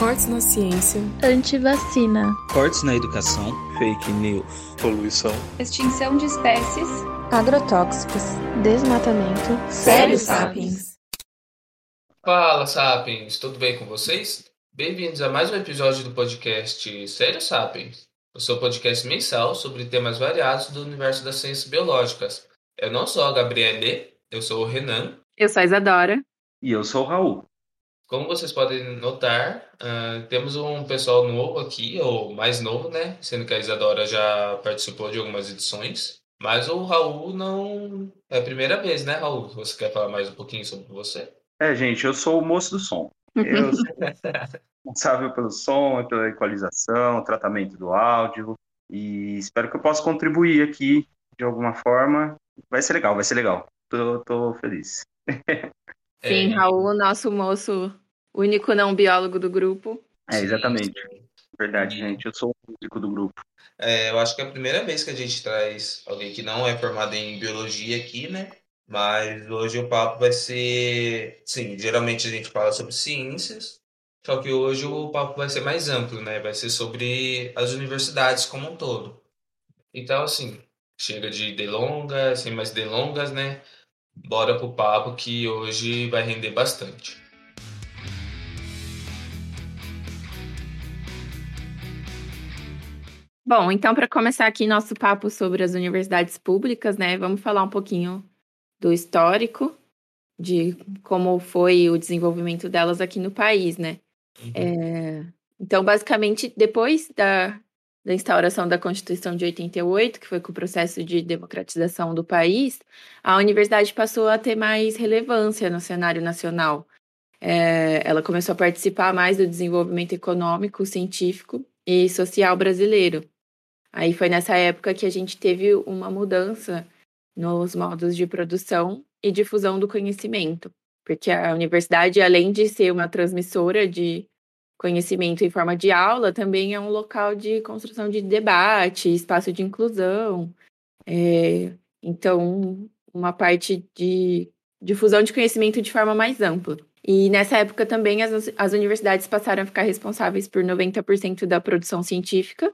Cortes na ciência. Antivacina. Cortes na educação. Fake news. Poluição. Extinção de espécies. Agrotóxicos. Desmatamento. Sério Sapiens. Fala, Sapiens. Tudo bem com vocês? Bem-vindos a mais um episódio do podcast Sério Sapiens. O seu podcast mensal sobre temas variados do universo das ciências biológicas. Eu não sou a Gabriele, eu sou o Renan. Eu sou a Isadora. E eu sou o Raul. Como vocês podem notar, uh, temos um pessoal novo aqui, ou mais novo, né? Sendo que a Isadora já participou de algumas edições. Mas o Raul não. É a primeira vez, né, Raul? Você quer falar mais um pouquinho sobre você? É, gente, eu sou o moço do som. Eu sou responsável pelo som, pela equalização, tratamento do áudio. E espero que eu possa contribuir aqui de alguma forma. Vai ser legal, vai ser legal. Tô, tô feliz. Sim, é... Raul, nosso moço único não biólogo do grupo. É, exatamente. Verdade, gente. Eu sou o único do grupo. É, eu acho que é a primeira vez que a gente traz alguém que não é formado em biologia aqui, né? Mas hoje o papo vai ser. Sim, geralmente a gente fala sobre ciências, só que hoje o papo vai ser mais amplo, né? Vai ser sobre as universidades como um todo. Então, assim, chega de delongas, sem mais delongas, né? Bora pro papo que hoje vai render bastante. Bom, então para começar aqui nosso papo sobre as universidades públicas, né, vamos falar um pouquinho do histórico de como foi o desenvolvimento delas aqui no país, né? Uhum. É, então, basicamente, depois da, da instauração da Constituição de 88, que foi com o processo de democratização do país, a universidade passou a ter mais relevância no cenário nacional. É, ela começou a participar mais do desenvolvimento econômico, científico e social brasileiro. Aí foi nessa época que a gente teve uma mudança nos modos de produção e difusão do conhecimento, porque a universidade, além de ser uma transmissora de conhecimento em forma de aula também é um local de construção de debate, espaço de inclusão. É, então, uma parte de difusão de conhecimento de forma mais ampla. E nessa época também as, as universidades passaram a ficar responsáveis por 90% da produção científica.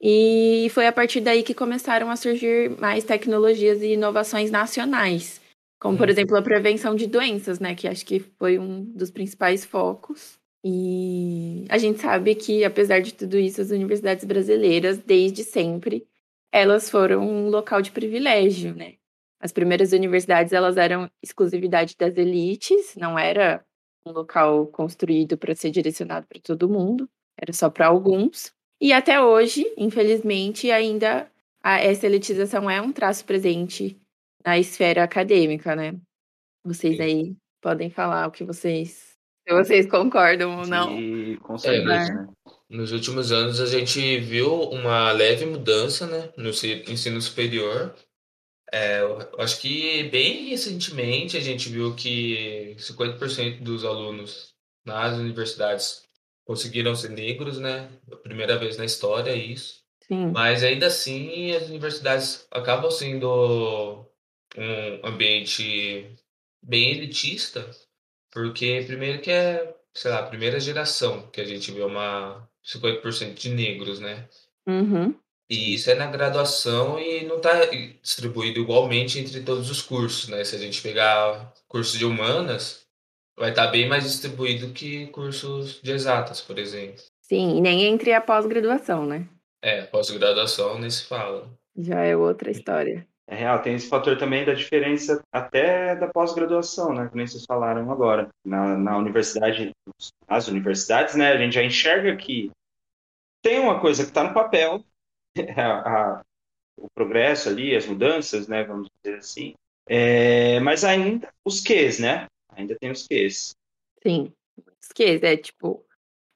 E foi a partir daí que começaram a surgir mais tecnologias e inovações nacionais, como, por uhum. exemplo, a prevenção de doenças, né, que acho que foi um dos principais focos. E a gente sabe que, apesar de tudo isso, as universidades brasileiras, desde sempre, elas foram um local de privilégio, né? As primeiras universidades, elas eram exclusividade das elites, não era um local construído para ser direcionado para todo mundo, era só para alguns. E até hoje, infelizmente, ainda a, essa elitização é um traço presente na esfera acadêmica, né? Vocês aí podem falar o que vocês se vocês concordam ou não. Sim, com certeza, é, né? Nos últimos anos a gente viu uma leve mudança né, no ensino superior. É, eu acho que bem recentemente a gente viu que 50% dos alunos nas universidades conseguiram ser negros, né? Primeira vez na história isso. Sim. Mas ainda assim as universidades acabam sendo um ambiente bem elitista porque, primeiro, que é, sei lá, a primeira geração que a gente vê uma 50% de negros, né? Uhum. E isso é na graduação e não está distribuído igualmente entre todos os cursos, né? Se a gente pegar curso de humanas, vai estar tá bem mais distribuído que cursos de exatas, por exemplo. Sim, e nem entre a pós-graduação, né? É, pós-graduação nem se fala. Já é outra história. É real, tem esse fator também da diferença até da pós-graduação, né? Que nem vocês falaram agora. Na, na universidade, as universidades, né? A gente já enxerga que tem uma coisa que está no papel, a, a, o progresso ali, as mudanças, né? Vamos dizer assim. É, mas ainda os quês, né? Ainda tem os quês. Sim, os quês. É tipo,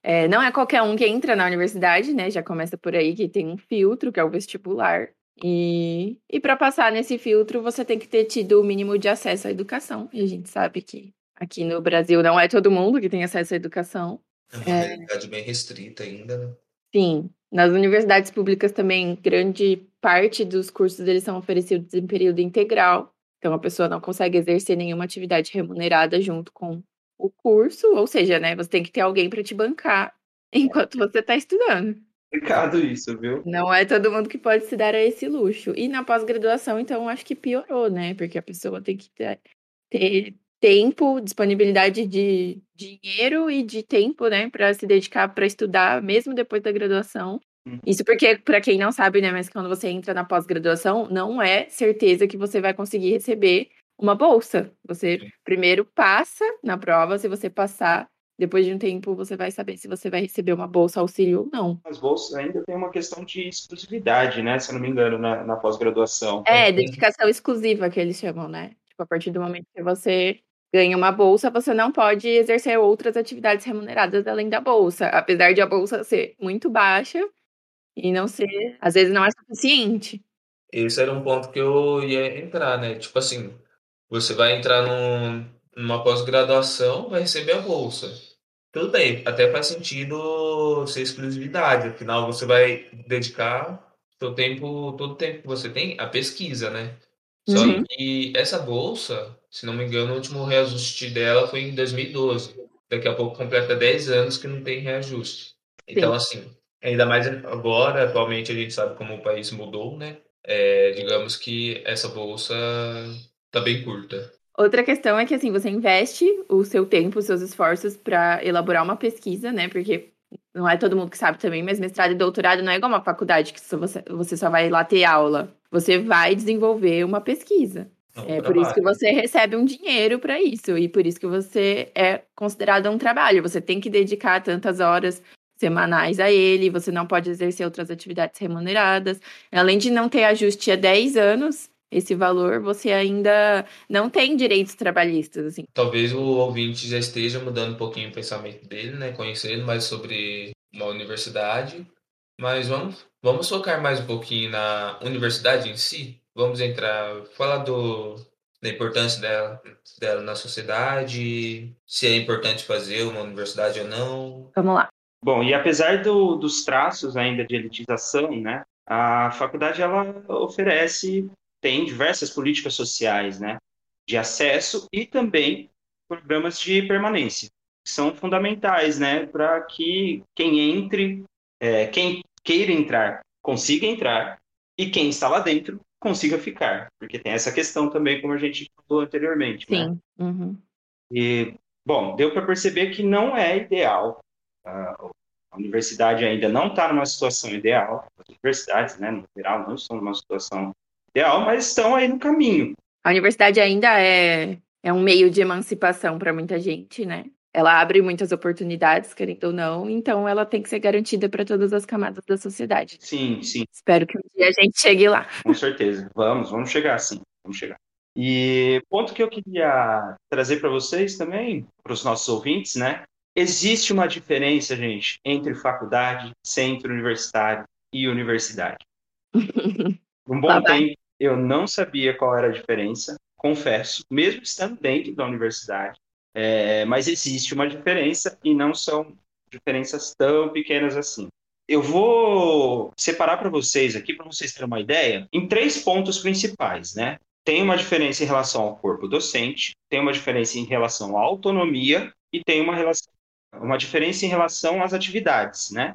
é, não é qualquer um que entra na universidade, né? Já começa por aí que tem um filtro, que é o vestibular. E, e para passar nesse filtro, você tem que ter tido o mínimo de acesso à educação. E a gente sabe que aqui no Brasil não é todo mundo que tem acesso à educação. É uma é... realidade bem restrita ainda, né? Sim. Nas universidades públicas também, grande parte dos cursos eles são oferecidos em período integral. Então, a pessoa não consegue exercer nenhuma atividade remunerada junto com o curso, ou seja, né, você tem que ter alguém para te bancar enquanto você está estudando. Complicado isso, viu? Não é todo mundo que pode se dar a esse luxo. E na pós-graduação, então, acho que piorou, né? Porque a pessoa tem que ter, ter tempo, disponibilidade de dinheiro e de tempo, né, para se dedicar para estudar, mesmo depois da graduação. Hum. Isso porque, para quem não sabe, né, mas quando você entra na pós-graduação, não é certeza que você vai conseguir receber uma bolsa. Você primeiro passa na prova, se você passar, depois de um tempo você vai saber se você vai receber uma bolsa auxílio ou não. As bolsas ainda tem uma questão de exclusividade, né? Se eu não me engano, na, na pós-graduação. É, dedicação exclusiva que eles chamam, né? Tipo, a partir do momento que você ganha uma bolsa, você não pode exercer outras atividades remuneradas além da bolsa. Apesar de a bolsa ser muito baixa e não ser, às vezes não é suficiente. Esse era um ponto que eu ia entrar, né? Tipo assim, você vai entrar num, numa pós-graduação, vai receber a bolsa. Tudo bem, até faz sentido ser exclusividade, afinal você vai dedicar seu tempo, todo o tempo que você tem à pesquisa, né? Só uhum. que essa bolsa, se não me engano, o último reajuste dela foi em 2012. Daqui a pouco completa 10 anos que não tem reajuste. Então, Sim. assim, ainda mais agora, atualmente a gente sabe como o país mudou, né? É, digamos que essa bolsa tá bem curta. Outra questão é que assim, você investe o seu tempo, os seus esforços para elaborar uma pesquisa, né? Porque não é todo mundo que sabe também, mas mestrado e doutorado não é igual uma faculdade que você, você só vai lá ter aula. Você vai desenvolver uma pesquisa. É, é por isso que você recebe um dinheiro para isso e por isso que você é considerado um trabalho. Você tem que dedicar tantas horas semanais a ele, você não pode exercer outras atividades remuneradas. Além de não ter ajuste há 10 anos, esse valor, você ainda não tem direitos trabalhistas, assim. Talvez o ouvinte já esteja mudando um pouquinho o pensamento dele, né? Conhecendo mais sobre uma universidade. Mas vamos, vamos focar mais um pouquinho na universidade em si. Vamos entrar, falar do, da importância dela, dela na sociedade, se é importante fazer uma universidade ou não. Vamos lá. Bom, e apesar do, dos traços ainda de elitização, né, a faculdade ela oferece tem diversas políticas sociais, né, de acesso e também programas de permanência, que são fundamentais, né, para que quem entre, é, quem queira entrar, consiga entrar e quem está lá dentro consiga ficar, porque tem essa questão também, como a gente falou anteriormente. Né? Sim. Né? Uhum. E, bom, deu para perceber que não é ideal. A universidade ainda não está numa situação ideal. As universidades, né, no geral, não estão numa situação ideal, mas estão aí no caminho. A universidade ainda é, é um meio de emancipação para muita gente, né? Ela abre muitas oportunidades, querendo ou não, então ela tem que ser garantida para todas as camadas da sociedade. Sim, sim. Espero que um dia a gente chegue lá. Com certeza. Vamos, vamos chegar sim. Vamos chegar. E ponto que eu queria trazer para vocês também, para os nossos ouvintes, né? Existe uma diferença, gente, entre faculdade, centro universitário e universidade. Um bom tempo, eu não sabia qual era a diferença, confesso, mesmo estando dentro da universidade. É, mas existe uma diferença e não são diferenças tão pequenas assim. Eu vou separar para vocês aqui, para vocês terem uma ideia, em três pontos principais, né? Tem uma diferença em relação ao corpo docente, tem uma diferença em relação à autonomia e tem uma, relação, uma diferença em relação às atividades, né?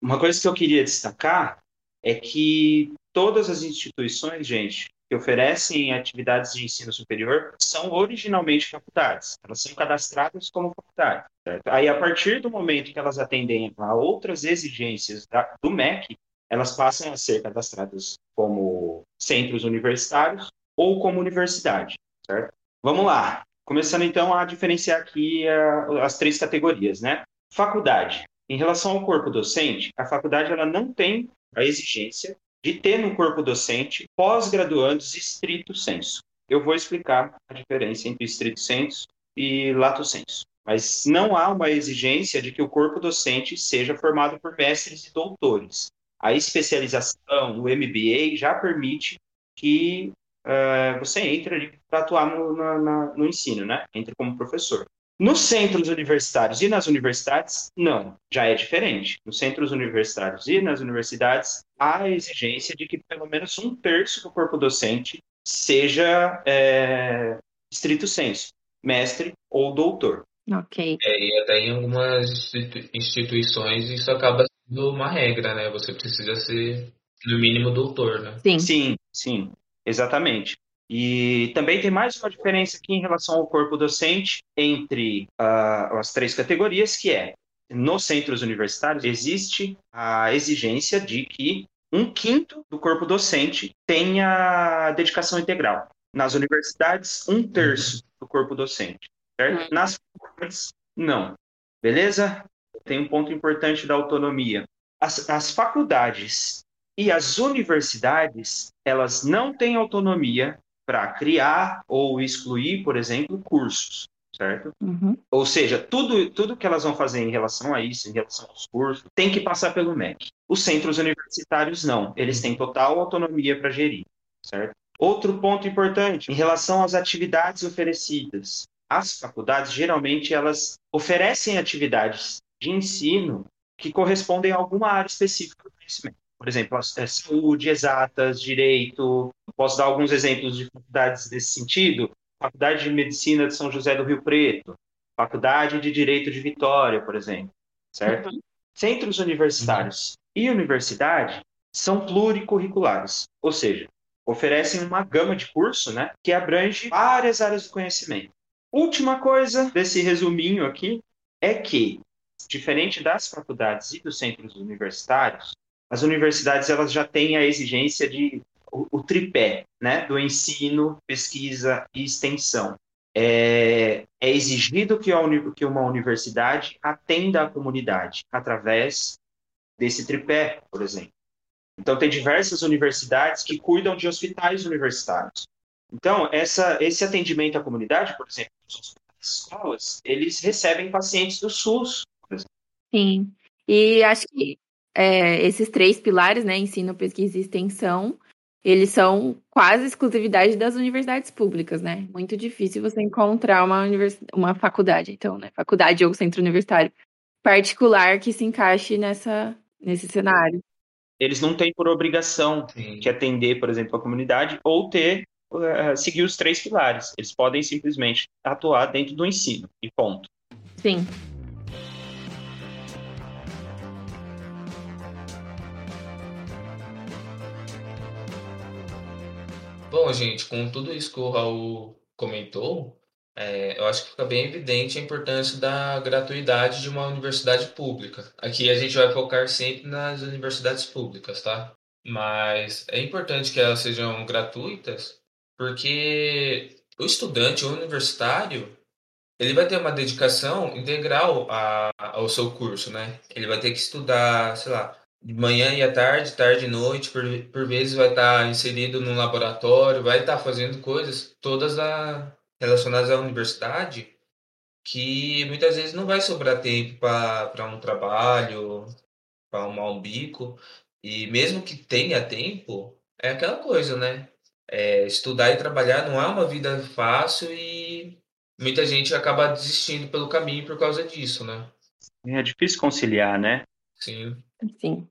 Uma coisa que eu queria destacar é que todas as instituições, gente, que oferecem atividades de ensino superior são originalmente faculdades. Elas são cadastradas como faculdade. Certo? Aí, a partir do momento que elas atendem a outras exigências da, do MEC, elas passam a ser cadastradas como centros universitários ou como universidade. Certo? Vamos lá. Começando então a diferenciar aqui a, as três categorias, né? Faculdade. Em relação ao corpo docente, a faculdade ela não tem a exigência de ter no corpo docente pós-graduandos estrito senso. Eu vou explicar a diferença entre estrito senso e lato senso. Mas não há uma exigência de que o corpo docente seja formado por mestres e doutores. A especialização, o MBA, já permite que uh, você entre ali para atuar no, na, no ensino, né? Entre como professor. Nos centros universitários e nas universidades, não, já é diferente. Nos centros universitários e nas universidades, há a exigência de que pelo menos um terço do corpo docente seja é, estrito senso, mestre ou doutor. Ok. É, e até em algumas institu- instituições isso acaba sendo uma regra, né? Você precisa ser, no mínimo, doutor, né? Sim. Sim, sim, exatamente. E também tem mais uma diferença aqui em relação ao corpo docente entre ah, as três categorias, que é, nos centros universitários, existe a exigência de que um quinto do corpo docente tenha dedicação integral. Nas universidades, um terço do corpo docente, certo? Uhum. Nas faculdades, não. Beleza? Tem um ponto importante da autonomia. As, as faculdades e as universidades, elas não têm autonomia para criar ou excluir, por exemplo, cursos, certo? Uhum. Ou seja, tudo, tudo que elas vão fazer em relação a isso, em relação aos cursos, tem que passar pelo MEC. Os centros universitários não, eles têm total autonomia para gerir, certo? Outro ponto importante, em relação às atividades oferecidas. As faculdades, geralmente, elas oferecem atividades de ensino que correspondem a alguma área específica do conhecimento. Por exemplo, as- é, saúde, exatas, direito. Posso dar alguns exemplos de faculdades nesse sentido? Faculdade de Medicina de São José do Rio Preto, Faculdade de Direito de Vitória, por exemplo, certo? Centros universitários e universidade são pluricurriculares, ou seja, oferecem uma gama de curso, né, que abrange várias áreas do conhecimento. Última coisa desse resuminho aqui é que, diferente das faculdades e dos centros universitários, as universidades elas já têm a exigência de o, o tripé, né, do ensino, pesquisa e extensão. É, é exigido que, a que uma universidade atenda a comunidade através desse tripé, por exemplo. Então, tem diversas universidades que cuidam de hospitais universitários. Então, essa, esse atendimento à comunidade, por exemplo, e escolas, eles recebem pacientes do SUS. Sim. E acho que é, esses três pilares, né, ensino, pesquisa e extensão, eles são quase exclusividade das universidades públicas, né? Muito difícil você encontrar uma, univers... uma faculdade, então, né? Faculdade ou centro universitário particular que se encaixe nessa, nesse cenário. Eles não têm por obrigação Sim. que atender, por exemplo, a comunidade ou ter eh, seguir os três pilares. Eles podem simplesmente atuar dentro do ensino e ponto. Sim. Bom, gente, com tudo isso que o Raul comentou, é, eu acho que fica bem evidente a importância da gratuidade de uma universidade pública. Aqui a gente vai focar sempre nas universidades públicas, tá? Mas é importante que elas sejam gratuitas, porque o estudante, o universitário, ele vai ter uma dedicação integral a- ao seu curso, né? Ele vai ter que estudar, sei lá, de manhã e à tarde, tarde e noite, por, por vezes vai estar inserido num laboratório, vai estar fazendo coisas todas a- relacionadas à universidade, que muitas vezes não vai sobrar tempo para um trabalho, para arrumar um bico, e mesmo que tenha tempo, é aquela coisa, né? É, estudar e trabalhar não é uma vida fácil e muita gente acaba desistindo pelo caminho por causa disso, né? É difícil conciliar, né? Sim. Sim.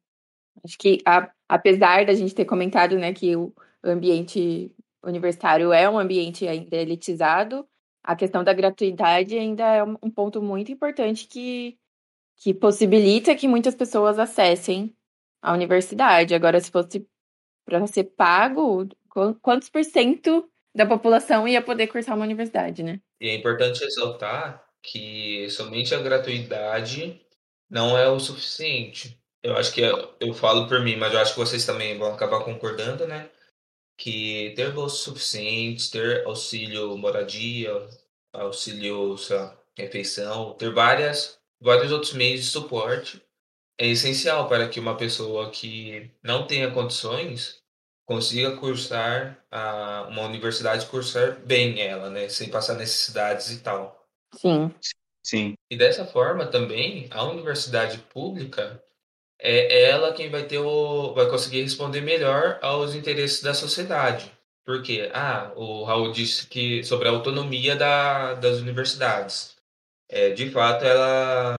Acho que, a- apesar da gente ter comentado, né, que o ambiente universitário é um ambiente ainda elitizado, a questão da gratuidade ainda é um ponto muito importante que, que possibilita que muitas pessoas acessem a universidade. Agora, se fosse para ser pago, qu- quantos por cento da população ia poder cursar uma universidade, né? E é importante ressaltar que somente a gratuidade não é o suficiente. Eu acho que eu, eu falo por mim, mas eu acho que vocês também vão acabar concordando, né? Que ter bolsas suficientes, ter auxílio moradia, auxílio, sei lá, refeição, ter várias, vários outros meios de suporte é essencial para que uma pessoa que não tenha condições consiga cursar a, uma universidade, cursar bem ela, né? Sem passar necessidades e tal. Sim. Sim. E dessa forma também, a universidade pública é ela quem vai ter o, vai conseguir responder melhor aos interesses da sociedade. Porque, ah, o Raul disse que sobre a autonomia da, das universidades. É, de fato, ela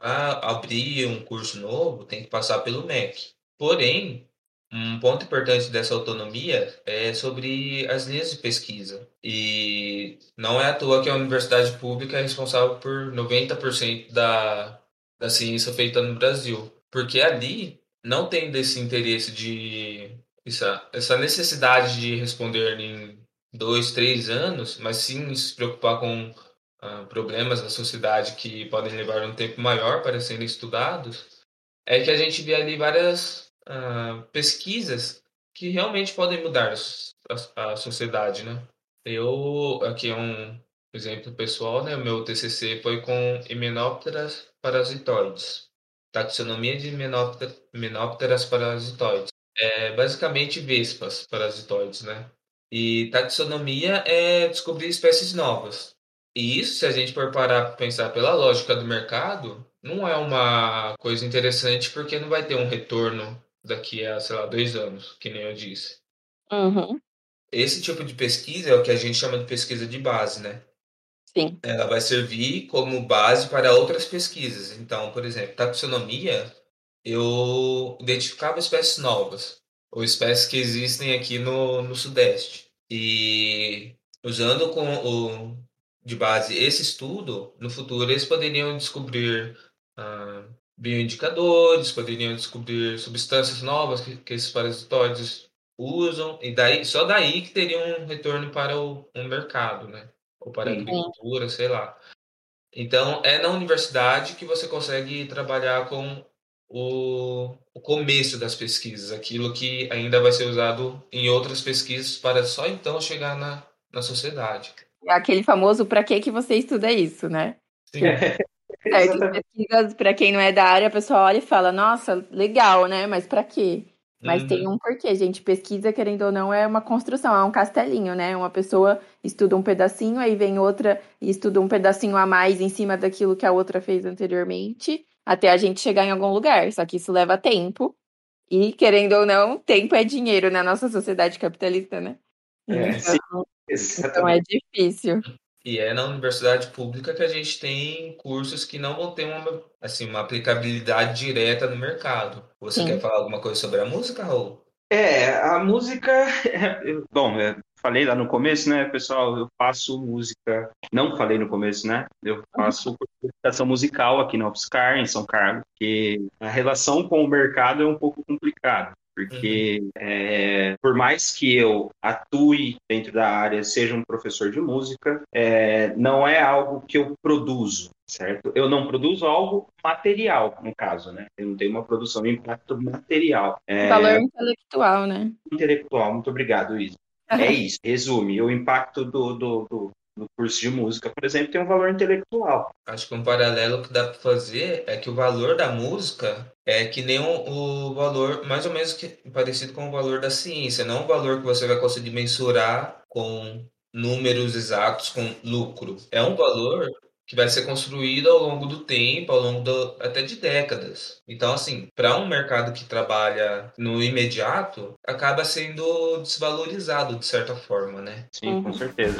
a abrir um curso novo tem que passar pelo MEC. Porém, um ponto importante dessa autonomia é sobre as linhas de pesquisa. E não é à toa que a universidade pública é responsável por 90% da, da ciência feita no Brasil. Porque ali não tem desse interesse de. Essa, essa necessidade de responder em dois, três anos, mas sim se preocupar com uh, problemas da sociedade que podem levar um tempo maior para serem estudados, é que a gente vê ali várias uh, pesquisas que realmente podem mudar a, a, sociedade, né? Eu, aqui é um exemplo pessoal, né? O meu TCC foi com Hymenopteras parasitoides, taxonomia de Hymenopteras parasitoides. É basicamente vespas parasitoides, né? E taxonomia é descobrir espécies novas. E isso, se a gente for parar para pensar pela lógica do mercado, não é uma coisa interessante porque não vai ter um retorno daqui a, sei lá, dois anos, que nem eu disse. Uhum. Esse tipo de pesquisa é o que a gente chama de pesquisa de base, né? Sim. Ela vai servir como base para outras pesquisas. Então, por exemplo, taxonomia, eu identificava espécies novas, ou espécies que existem aqui no, no Sudeste. E usando com o, de base esse estudo, no futuro eles poderiam descobrir ah, bioindicadores, poderiam descobrir substâncias novas que, que esses parasitóides usam, e daí só daí que teria um retorno para o um mercado, né? Ou para a agricultura, sei lá. Então, é na universidade que você consegue trabalhar com o, o começo das pesquisas, aquilo que ainda vai ser usado em outras pesquisas para só então chegar na, na sociedade. É aquele famoso para que que você estuda isso, né? Sim. Certas pesquisas, para quem não é da área, a pessoa olha e fala, nossa, legal, né? Mas para quê? Mas uhum. tem um porquê, gente. Pesquisa, querendo ou não, é uma construção, é um castelinho, né? Uma pessoa estuda um pedacinho, aí vem outra e estuda um pedacinho a mais em cima daquilo que a outra fez anteriormente até a gente chegar em algum lugar. Só que isso leva tempo. E, querendo ou não, tempo é dinheiro na nossa sociedade capitalista, né? É, então, então é difícil. E é na universidade pública que a gente tem cursos que não vão ter uma, assim, uma aplicabilidade direta no mercado. Você Sim. quer falar alguma coisa sobre a música, Raul? É, a música. Bom, é, falei lá no começo, né, pessoal? Eu faço música. Não falei no começo, né? Eu faço educação musical aqui na UFSCar, em São Carlos, que a relação com o mercado é um pouco complicada. Porque uhum. é, por mais que eu atue dentro da área, seja um professor de música, é, não é algo que eu produzo, certo? Eu não produzo algo material, no caso, né? Eu não tenho uma produção de impacto material. É, Valor intelectual, né? Intelectual, muito obrigado, Isa. É isso, resume. O impacto do, do, do, no curso de música, por exemplo, tem um valor intelectual. Acho que um paralelo que dá para fazer é que o valor da música é que nem o, o valor, mais ou menos que, parecido com o valor da ciência, não o valor que você vai conseguir mensurar com números exatos, com lucro. É um valor que vai ser construído ao longo do tempo, ao longo do, até de décadas. Então, assim, para um mercado que trabalha no imediato, acaba sendo desvalorizado de certa forma, né? Sim, com certeza.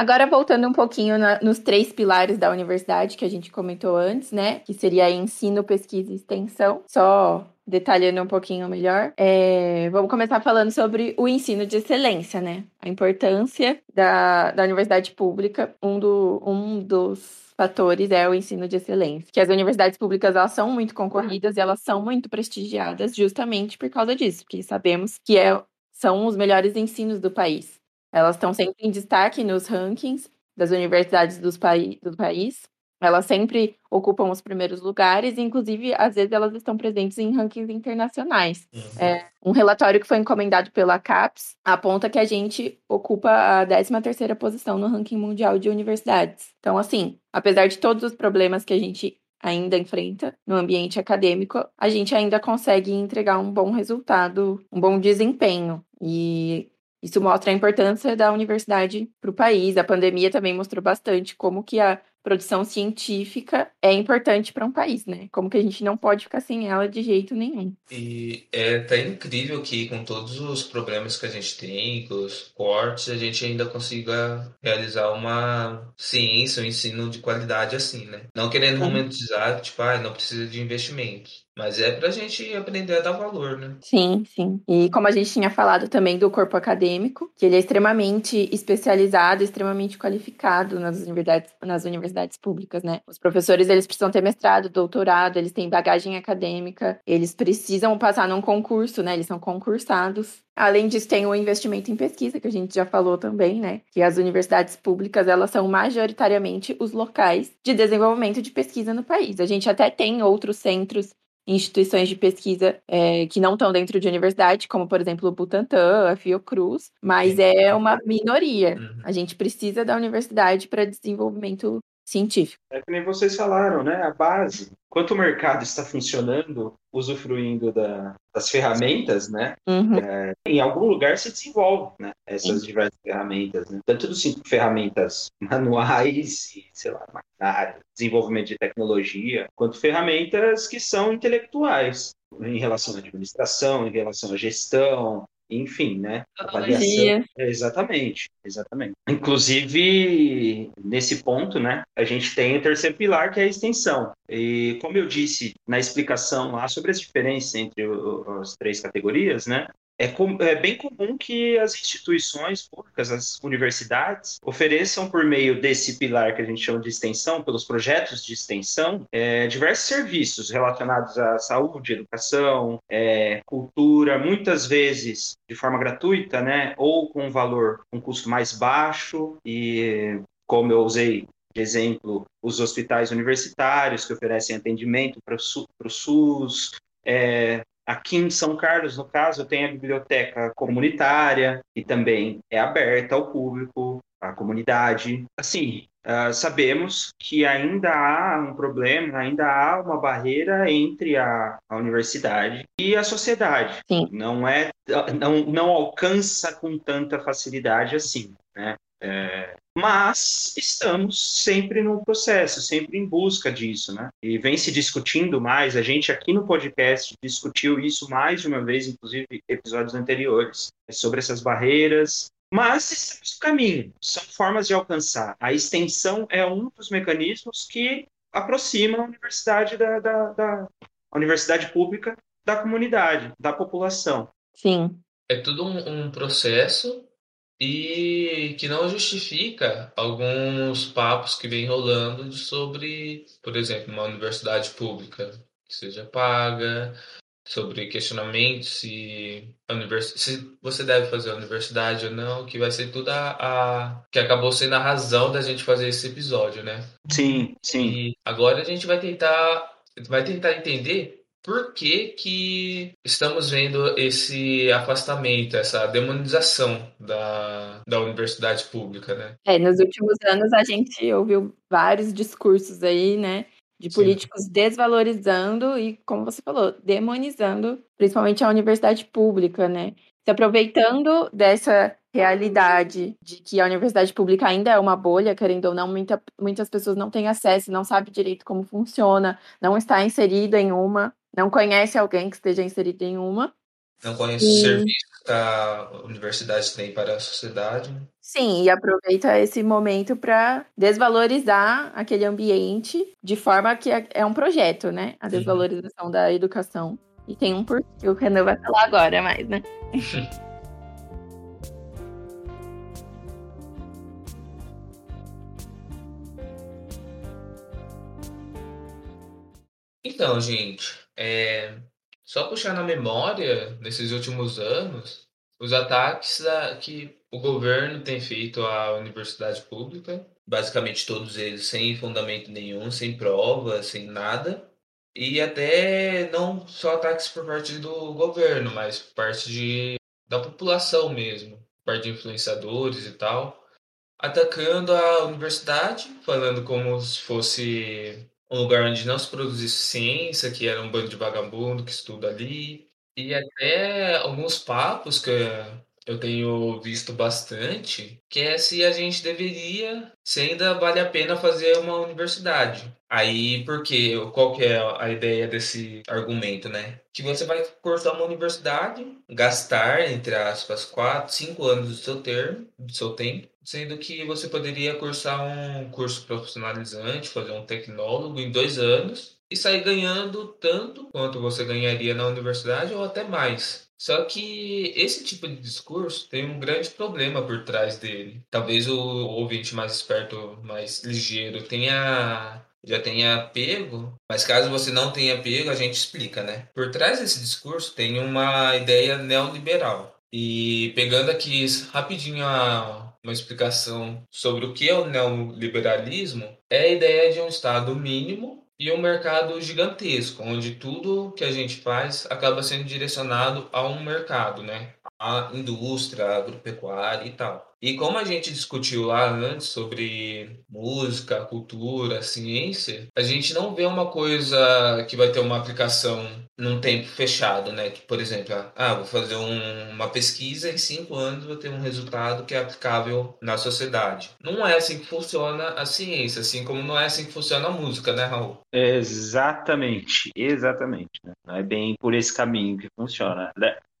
Agora, voltando um pouquinho na, nos três pilares da universidade que a gente comentou antes, né? Que seria ensino, pesquisa e extensão. Só detalhando um pouquinho melhor, é, vamos começar falando sobre o ensino de excelência, né? A importância da, da universidade pública. Um, do, um dos fatores é o ensino de excelência. Que as universidades públicas elas são muito concorridas e elas são muito prestigiadas justamente por causa disso, porque sabemos que é, são os melhores ensinos do país. Elas estão sempre em destaque nos rankings das universidades dos do país. Elas sempre ocupam os primeiros lugares, e, inclusive, às vezes, elas estão presentes em rankings internacionais. Uhum. É, um relatório que foi encomendado pela CAPES aponta que a gente ocupa a 13ª posição no ranking mundial de universidades. Então, assim, apesar de todos os problemas que a gente ainda enfrenta no ambiente acadêmico, a gente ainda consegue entregar um bom resultado, um bom desempenho. E isso mostra a importância da universidade para o país. A pandemia também mostrou bastante como que a produção científica é importante para um país, né? Como que a gente não pode ficar sem ela de jeito nenhum. E é até incrível que com todos os problemas que a gente tem, com os cortes, a gente ainda consiga realizar uma ciência, um ensino de qualidade assim, né? Não querendo romantizar, tipo, ah, não precisa de investimentos. Mas é pra gente aprender a dar valor, né? Sim, sim. E como a gente tinha falado também do corpo acadêmico, que ele é extremamente especializado, extremamente qualificado nas universidades, nas universidades públicas, né? Os professores, eles precisam ter mestrado, doutorado, eles têm bagagem acadêmica, eles precisam passar num concurso, né? Eles são concursados. Além disso, tem o investimento em pesquisa, que a gente já falou também, né? Que as universidades públicas, elas são majoritariamente os locais de desenvolvimento de pesquisa no país. A gente até tem outros centros instituições de pesquisa é, que não estão dentro de universidade, como, por exemplo, o Butantan, a Fiocruz, mas é uma minoria. Uhum. A gente precisa da universidade para desenvolvimento científico. É que nem vocês falaram, né? A base. Enquanto o mercado está funcionando, usufruindo da, das ferramentas, né? Uhum. É, em algum lugar se desenvolve, né? Essas Sim. diversas ferramentas, né? Tanto dos cinco ferramentas manuais e, sei lá, maquinário, desenvolvimento de tecnologia, quanto ferramentas que são intelectuais em relação à administração, em relação à gestão, enfim, né? Avaliação. É, exatamente, exatamente. Inclusive, nesse ponto, né, a gente tem o terceiro pilar, que é a extensão. E como eu disse na explicação lá sobre as diferenças entre as três categorias, né, é, com, é, bem comum que as instituições públicas, as universidades, ofereçam por meio desse pilar que a gente chama de extensão, pelos projetos de extensão, é, diversos serviços relacionados à saúde, educação, é, cultura, muitas vezes de forma gratuita, né, ou com um valor, um custo mais baixo. E como eu usei de exemplo, os hospitais universitários que oferecem atendimento para o SUS, é, Aqui em São Carlos, no caso, tem a biblioteca comunitária, que também é aberta ao público, à comunidade. Assim, uh, sabemos que ainda há um problema, ainda há uma barreira entre a, a universidade e a sociedade. Sim. Não é, não, não alcança com tanta facilidade assim, né? É, mas estamos sempre no processo, sempre em busca disso, né? E vem se discutindo mais. A gente aqui no podcast discutiu isso mais de uma vez, inclusive episódios anteriores, sobre essas barreiras. Mas estamos no caminho, são formas de alcançar. A extensão é um dos mecanismos que aproxima a universidade da, da, da a universidade pública da comunidade, da população. Sim. É tudo um, um processo e que não justifica alguns papos que vem rolando sobre, por exemplo, uma universidade pública que seja paga, sobre questionamentos se, univers... se você deve fazer a universidade ou não, que vai ser tudo a, a, que acabou sendo a razão da gente fazer esse episódio, né? Sim, sim. E agora a gente vai tentar vai tentar entender por que, que estamos vendo esse afastamento, essa demonização da, da universidade pública, né? É, nos últimos anos a gente ouviu vários discursos aí, né? De políticos Sim. desvalorizando e, como você falou, demonizando principalmente a universidade pública, né? Se aproveitando dessa realidade de que a universidade pública ainda é uma bolha, querendo ou não, muita, muitas pessoas não têm acesso, não sabem direito como funciona, não está inserido em uma não conhece alguém que esteja inserido em uma. Não conhece e... o serviço que a universidade tem para a sociedade. Sim, e aproveita esse momento para desvalorizar aquele ambiente de forma que é, é um projeto, né? A desvalorização da educação. E tem um porquê, o Renan vai falar agora mais, né? Então, gente, é, só puxar na memória, nesses últimos anos, os ataques que o governo tem feito à universidade pública, basicamente todos eles sem fundamento nenhum, sem prova, sem nada, e até não só ataques por parte do governo, mas por parte de, da população mesmo, por parte de influenciadores e tal, atacando a universidade, falando como se fosse um lugar onde não se produzisse ciência, que era um bando de vagabundo que estuda ali. E até alguns papos que eu tenho visto bastante, que é se a gente deveria, se ainda vale a pena fazer uma universidade. Aí, porque qual que é a ideia desse argumento, né? Que você vai cursar uma universidade, gastar, entre aspas, quatro, cinco anos do seu termo, do seu tempo, sendo que você poderia cursar um curso profissionalizante, fazer um tecnólogo em dois anos e sair ganhando tanto quanto você ganharia na universidade ou até mais. Só que esse tipo de discurso tem um grande problema por trás dele. Talvez o ouvinte mais esperto, mais ligeiro, tenha já tenha pego, mas caso você não tenha pego, a gente explica, né? Por trás desse discurso tem uma ideia neoliberal. E pegando aqui rapidinho a, uma explicação sobre o que é o neoliberalismo, é a ideia de um Estado mínimo e um mercado gigantesco, onde tudo que a gente faz acaba sendo direcionado a um mercado, né? A indústria, agropecuária e tal. E como a gente discutiu lá antes sobre música, cultura, ciência, a gente não vê uma coisa que vai ter uma aplicação num tempo fechado, né? Que, por exemplo, ah, vou fazer um, uma pesquisa em cinco anos vou ter um resultado que é aplicável na sociedade. Não é assim que funciona a ciência, assim como não é assim que funciona a música, né, Raul? Exatamente, exatamente. Né? Não é bem por esse caminho que funciona.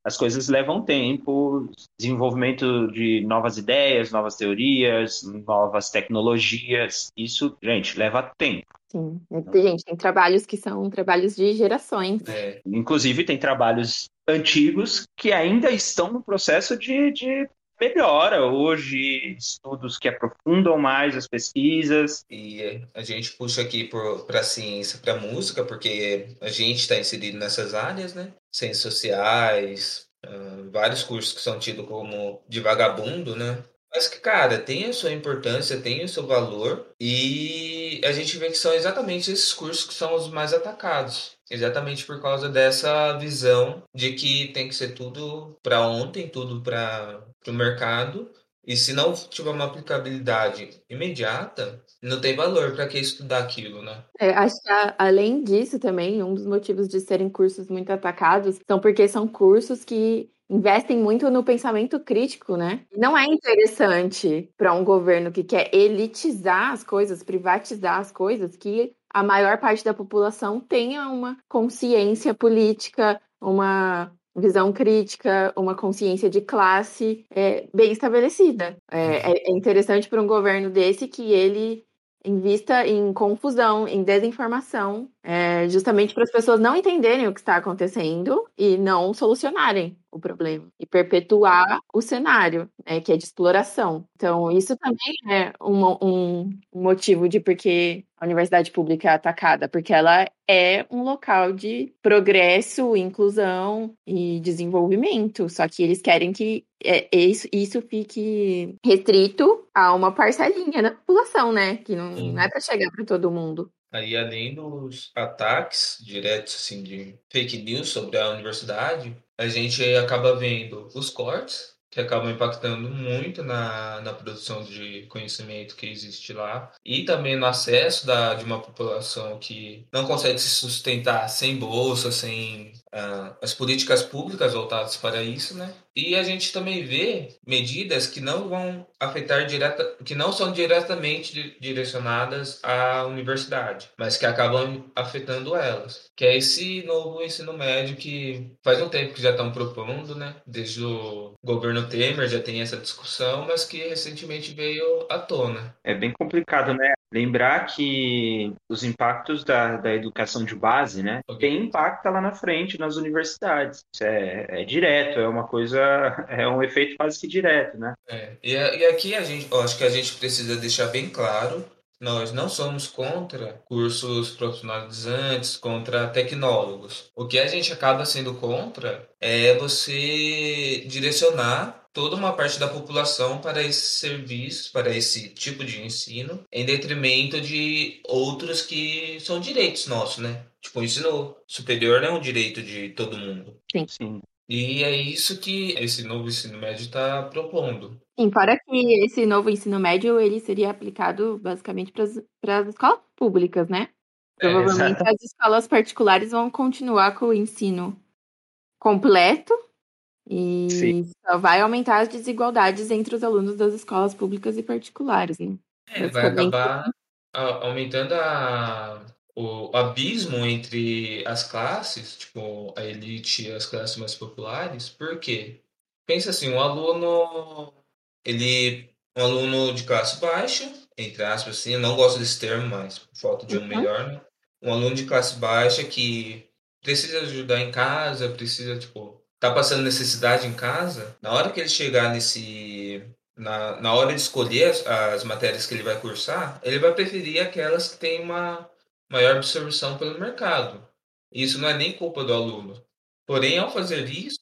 As coisas levam tempo, desenvolvimento de novas ideias, novas teorias, novas tecnologias. Isso, gente, leva tempo. Sim, gente, tem trabalhos que são trabalhos de gerações. É. Inclusive, tem trabalhos antigos que ainda estão no processo de, de melhora hoje, estudos que aprofundam mais as pesquisas. E a gente puxa aqui para a ciência, para a música, porque a gente está inserido nessas áreas, né? Ciências sociais, uh, vários cursos que são tidos como de vagabundo, né? Mas que, cara, tem a sua importância, tem o seu valor, e a gente vê que são exatamente esses cursos que são os mais atacados. Exatamente por causa dessa visão de que tem que ser tudo para ontem, tudo para o mercado, e se não tiver uma aplicabilidade imediata, não tem valor para que estudar aquilo, né? É, acho que além disso também, um dos motivos de serem cursos muito atacados são porque são cursos que investem muito no pensamento crítico, né? Não é interessante para um governo que quer elitizar as coisas, privatizar as coisas, que a maior parte da população tenha uma consciência política, uma visão crítica, uma consciência de classe é, bem estabelecida. É, é, é interessante para um governo desse que ele invista em confusão, em desinformação, é, justamente para as pessoas não entenderem o que está acontecendo e não solucionarem o problema e perpetuar o cenário, né, que é de exploração. Então, isso também é um, um, motivo de porque a universidade pública é atacada, porque ela é um local de progresso, inclusão e desenvolvimento. Só que eles querem que é, isso, isso fique restrito a uma parcelinha da população, né? Que não, não é para chegar para todo mundo. Aí, além dos ataques diretos assim, de fake news sobre a universidade, a gente acaba vendo os cortes, que acabam impactando muito na, na produção de conhecimento que existe lá, e também no acesso da, de uma população que não consegue se sustentar sem bolsa, sem uh, as políticas públicas voltadas para isso, né? E a gente também vê medidas que não vão afetar direta, que não são diretamente direcionadas à universidade, mas que acabam afetando elas. Que é esse novo ensino médio que faz um tempo que já estão propondo, né? Desde o governo Temer já tem essa discussão, mas que recentemente veio à tona. É bem complicado, né? Lembrar que os impactos da, da educação de base, né? Okay. Tem impacto lá na frente nas universidades. Isso é, é direto, é uma coisa, é um efeito quase que direto, né? É. E, e aqui a gente, acho que a gente precisa deixar bem claro nós não somos contra cursos profissionalizantes, contra tecnólogos. O que a gente acaba sendo contra é você direcionar toda uma parte da população para esse serviço, para esse tipo de ensino, em detrimento de outros que são direitos nossos, né? Tipo, o ensino superior é um direito de todo mundo. Sim. Sim. E é isso que esse novo ensino médio está propondo. Sim, para que esse novo ensino médio ele seria aplicado basicamente para as escolas públicas, né? É, Provavelmente é, as escolas particulares vão continuar com o ensino completo E Sim. só vai aumentar as desigualdades entre os alunos das escolas públicas e particulares, né? É, vai acabar a- aumentando a, o abismo entre as classes, tipo, a elite e as classes mais populares. Por quê? Pensa assim, um aluno, ele, um aluno de classe baixa, entre aspas, assim, eu não gosto desse termo, mas por falta de um Uhum. melhor, né? Um aluno de classe baixa que precisa ajudar em casa, precisa, tipo, tá passando necessidade em casa, na hora que ele chegar nesse, na, na hora de escolher as, as matérias que ele vai cursar, ele vai preferir aquelas que têm uma maior absorção pelo mercado. Isso não é nem culpa do aluno. Porém, ao fazer isso,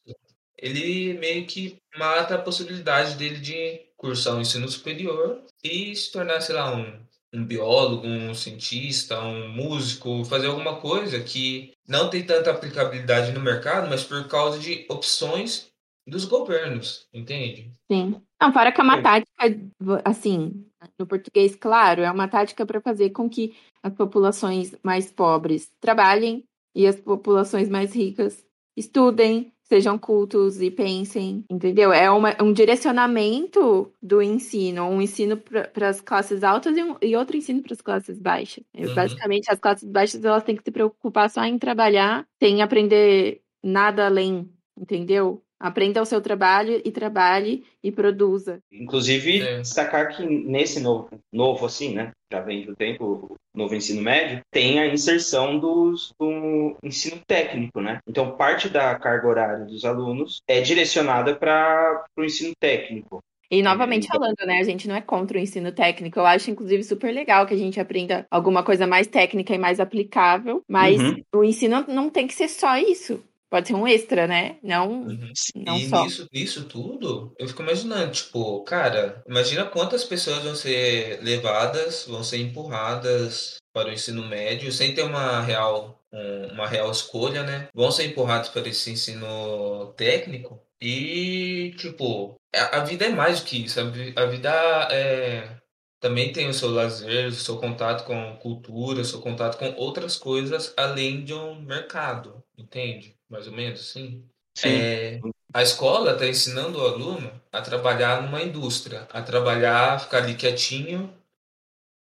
ele meio que mata a possibilidade dele de cursar o ensino superior e se tornar, sei lá, um, um biólogo, um cientista, um músico, fazer alguma coisa que não tem tanta aplicabilidade no mercado, mas por causa de opções dos governos, entende? Sim. Não, fora que é uma Sim. tática, assim, no português, claro, é uma tática para fazer com que as populações mais pobres trabalhem e as populações mais ricas estudem, sejam cultos e pensem, entendeu? É uma, um direcionamento do ensino, um ensino para as classes altas e, um, e outro ensino para as classes baixas. É, Uhum. Basicamente, as classes baixas elas têm que se preocupar só em trabalhar, sem aprender nada além, entendeu? Aprenda o seu trabalho e trabalhe e produza. Inclusive, É. destacar que nesse novo, novo assim, né? Já vem do tempo, o novo ensino médio, tem a inserção dos, do ensino técnico, né? Então, parte da carga horária dos alunos é direcionada para o ensino técnico. E novamente falando, né, a gente não é contra o ensino técnico. Eu acho, inclusive, super legal que a gente aprenda alguma coisa mais técnica e mais aplicável, mas Uhum. o ensino não tem que ser só isso. Pode ser um extra, né? Não, Uhum. não e só. nisso, nisso tudo, eu fico imaginando, tipo, cara, imagina quantas pessoas vão ser levadas, vão ser empurradas para o ensino médio sem ter uma real, um- uma real escolha, né? Vão ser empurrados para esse ensino técnico e, tipo, a, vida é mais do que isso. A vida é, também tem o seu lazer, o seu contato com cultura, o seu contato com outras coisas além de um mercado, entende? Mais ou menos assim. É, a escola está ensinando o aluno a trabalhar numa indústria, a trabalhar, a ficar ali quietinho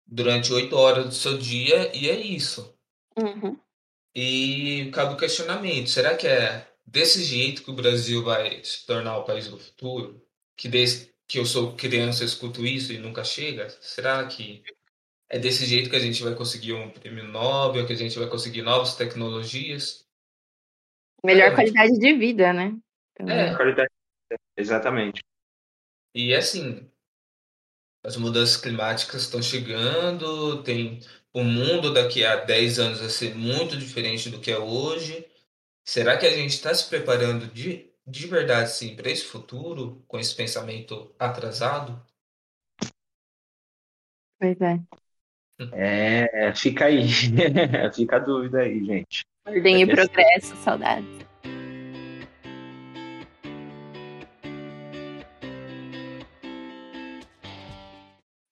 durante oito horas do seu dia, e é isso. Uhum. E cabe o questionamento: será que é desse jeito que o Brasil vai se tornar o país do futuro? Que desde que eu sou criança eu escuto isso e nunca chega? Será que é desse jeito que a gente vai conseguir um prêmio Nobel, que a gente vai conseguir novas tecnologias? Melhor É. qualidade de vida, né? Também. É. Qualidade- Exatamente. E assim, as mudanças climáticas estão chegando, tem o mundo daqui a 10 anos vai ser muito diferente do que é hoje. Será que a gente está se preparando de, de verdade sim para esse futuro com esse pensamento atrasado? Pois é. É, fica aí. fica a dúvida aí, gente. Ordem e progresso, saudades.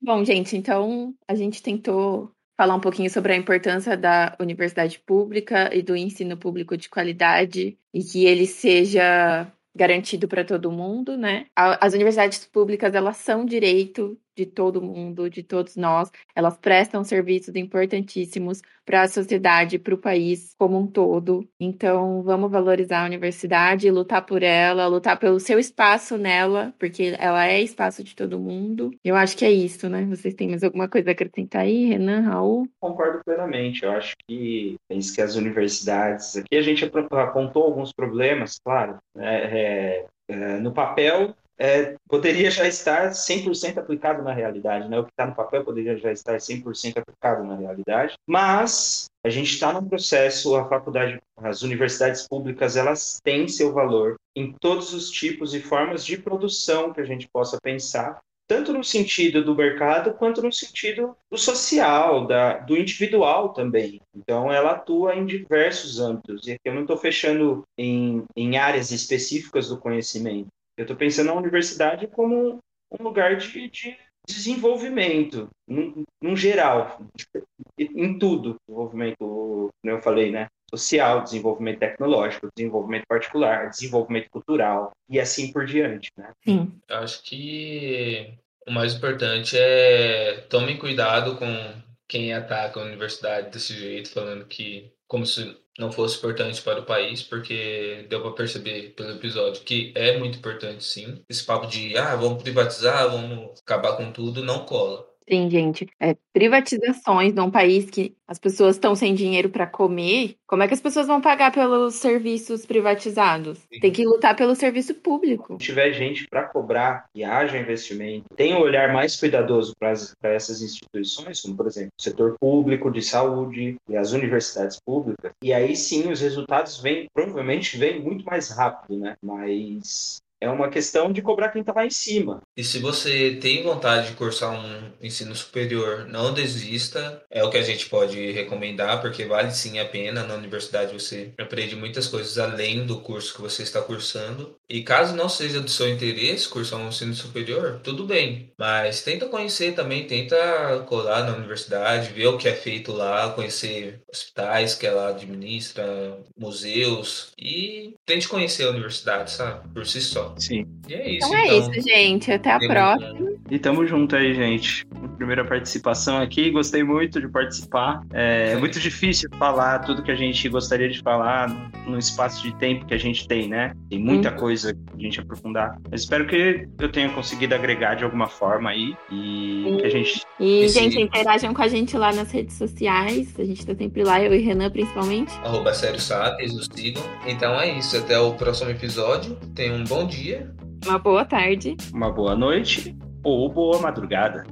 Bom, gente, então a gente tentou falar um pouquinho sobre a importância da universidade pública e do ensino público de qualidade e que ele seja garantido para todo mundo, né? As universidades públicas, elas são direito de todo mundo, de todos nós. Elas prestam serviços importantíssimos para a sociedade, para o país como um todo. Então, vamos valorizar a universidade, lutar por ela, lutar pelo seu espaço nela, porque ela é espaço de todo mundo. Eu acho que é isso, né? Vocês têm mais alguma coisa a acrescentar aí, Renan, Raul? Concordo plenamente. Eu acho que penso que as universidades. Aqui a gente apontou alguns problemas, claro. né, é, é, no papel, é, poderia já estar 100% aplicado na realidade. Né? O que está no papel poderia já estar 100% aplicado na realidade. Mas a gente está num processo, a faculdade, as universidades públicas, elas têm seu valor em todos os tipos e formas de produção que a gente possa pensar tanto no sentido do mercado quanto no sentido do social, da, do individual também. Então, ela atua em diversos âmbitos. E aqui eu não estou fechando em, em áreas específicas do conhecimento. Eu estou pensando na universidade como um lugar de, de desenvolvimento, num, num geral, em tudo. Desenvolvimento, como eu falei, né? social, desenvolvimento tecnológico, desenvolvimento particular, desenvolvimento cultural e assim por diante, né? Sim. Acho que o mais importante é tomem cuidado com quem ataca a universidade desse jeito, falando que como se não fosse importante para o país, porque deu para perceber pelo episódio que é muito importante sim. Esse papo de ah, vamos privatizar, vamos acabar com tudo, não cola. Sim, gente. É, privatizações num país que as pessoas estão sem dinheiro para comer, como é que as pessoas vão pagar pelos serviços privatizados? Sim. Tem que lutar pelo serviço público. Se tiver gente para cobrar e haja investimento, tem um olhar mais cuidadoso para essas instituições, como por exemplo o setor público de saúde e as universidades públicas, e aí sim os resultados vêm, provavelmente vêm muito mais rápido, né? Mas é uma questão de cobrar quem está lá em cima. E se você tem vontade de cursar um ensino superior, não desista. É o que a gente pode recomendar, porque vale sim a pena. Na universidade você aprende muitas coisas além do curso que você está cursando. E caso não seja do seu interesse cursar um ensino superior, tudo bem. Mas tenta conhecer também, tenta colar na universidade, ver o que é feito lá, conhecer hospitais que ela administra, museus e tente conhecer a universidade, sabe? Por si só. Sim. E é isso. Então é isso, gente. Até a Tem próxima. muito- E tamo junto aí, gente. Primeira participação aqui, gostei muito de participar. É, é muito difícil falar tudo que a gente gostaria de falar no espaço de tempo que a gente tem, né? Tem muita coisa que a gente aprofundar. Mas espero que eu tenha conseguido agregar de alguma forma aí e que a gente E, Esse- gente, interajam com a gente lá nas redes sociais. A gente tá sempre lá, eu e Renan principalmente. Arroba Sério Sapiens, nos sigam. Então é isso. Até o próximo episódio. Tenham um bom dia. Uma boa tarde. uma boa noite ou boa madrugada.